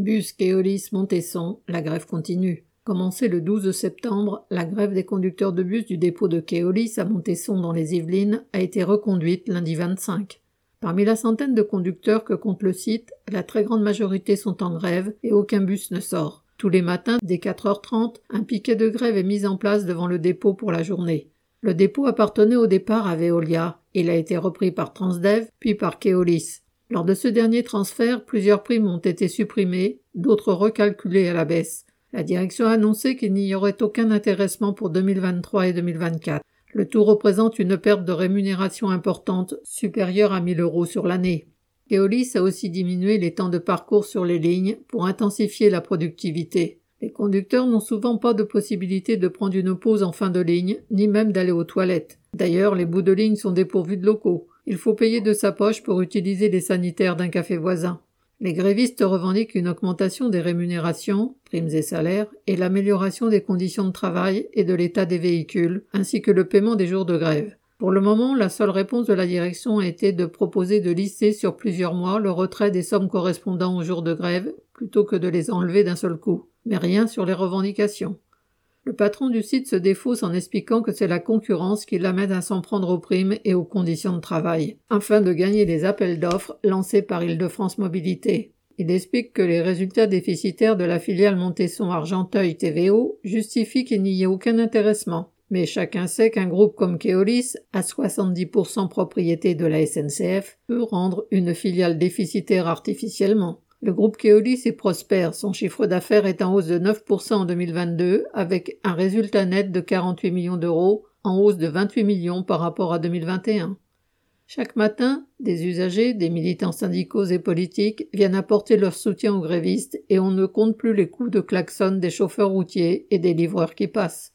Bus Keolis Montesson, la grève continue. Commencée le 12 septembre, la grève des conducteurs de bus du dépôt de Keolis à Montesson dans les Yvelines a été reconduite lundi 25. Parmi la centaine de conducteurs que compte le site, la très grande majorité sont en grève et aucun bus ne sort. Tous les matins, dès 4h30, un piquet de grève est mis en place devant le dépôt pour la journée. Le dépôt appartenait au départ à Veolia. Il a été repris par Transdev, puis par Keolis. Lors de ce dernier transfert, plusieurs primes ont été supprimées, d'autres recalculées à la baisse. La direction a annoncé qu'il n'y aurait aucun intéressement pour 2023 et 2024. Le tout représente une perte de rémunération importante, supérieure à 1000 euros sur l'année. Keolis a aussi diminué les temps de parcours sur les lignes pour intensifier la productivité. Les conducteurs n'ont souvent pas de possibilité de prendre une pause en fin de ligne, ni même d'aller aux toilettes. D'ailleurs, les bouts de ligne sont dépourvus de locaux. Il faut payer de sa poche pour utiliser les sanitaires d'un café voisin. Les grévistes revendiquent une augmentation des rémunérations, primes et salaires, et l'amélioration des conditions de travail et de l'état des véhicules, ainsi que le paiement des jours de grève. Pour le moment, la seule réponse de la direction a été de proposer de lisser sur plusieurs mois le retrait des sommes correspondant aux jours de grève, plutôt que de les enlever d'un seul coup, mais rien sur les revendications. Le patron du site se défausse en expliquant que c'est la concurrence qui l'amène à s'en prendre aux primes et aux conditions de travail, afin de gagner les appels d'offres lancés par Île-de-France Mobilité. Il explique que les résultats déficitaires de la filiale Montesson Argenteuil TVO justifient qu'il n'y ait aucun intéressement. Mais chacun sait qu'un groupe comme Keolis, à 70% propriété de la SNCF, peut rendre une filiale déficitaire artificiellement. Le groupe Keolis est prospère, son chiffre d'affaires est en hausse de 9% en 2022, avec un résultat net de 48 millions d'euros, en hausse de 28 millions par rapport à 2021. Chaque matin, des usagers, des militants syndicaux et politiques viennent apporter leur soutien aux grévistes et on ne compte plus les coups de klaxon des chauffeurs routiers et des livreurs qui passent.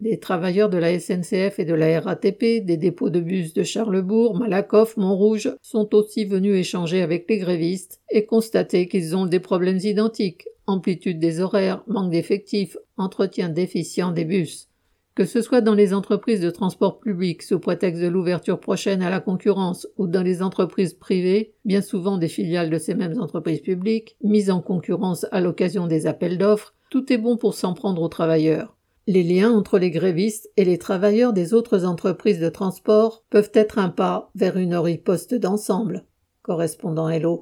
Des travailleurs de la SNCF et de la RATP, des dépôts de bus de Charlebourg, Malakoff, Montrouge sont aussi venus échanger avec les grévistes et constater qu'ils ont des problèmes identiques amplitude des horaires, manque d'effectifs, entretien déficient des bus. Que ce soit dans les entreprises de transport public sous prétexte de l'ouverture prochaine à la concurrence ou dans les entreprises privées, bien souvent des filiales de ces mêmes entreprises publiques, mises en concurrence à l'occasion des appels d'offres, tout est bon pour s'en prendre aux travailleurs. Les liens entre les grévistes et les travailleurs des autres entreprises de transport peuvent être un pas vers une riposte d'ensemble. Correspondant Hello.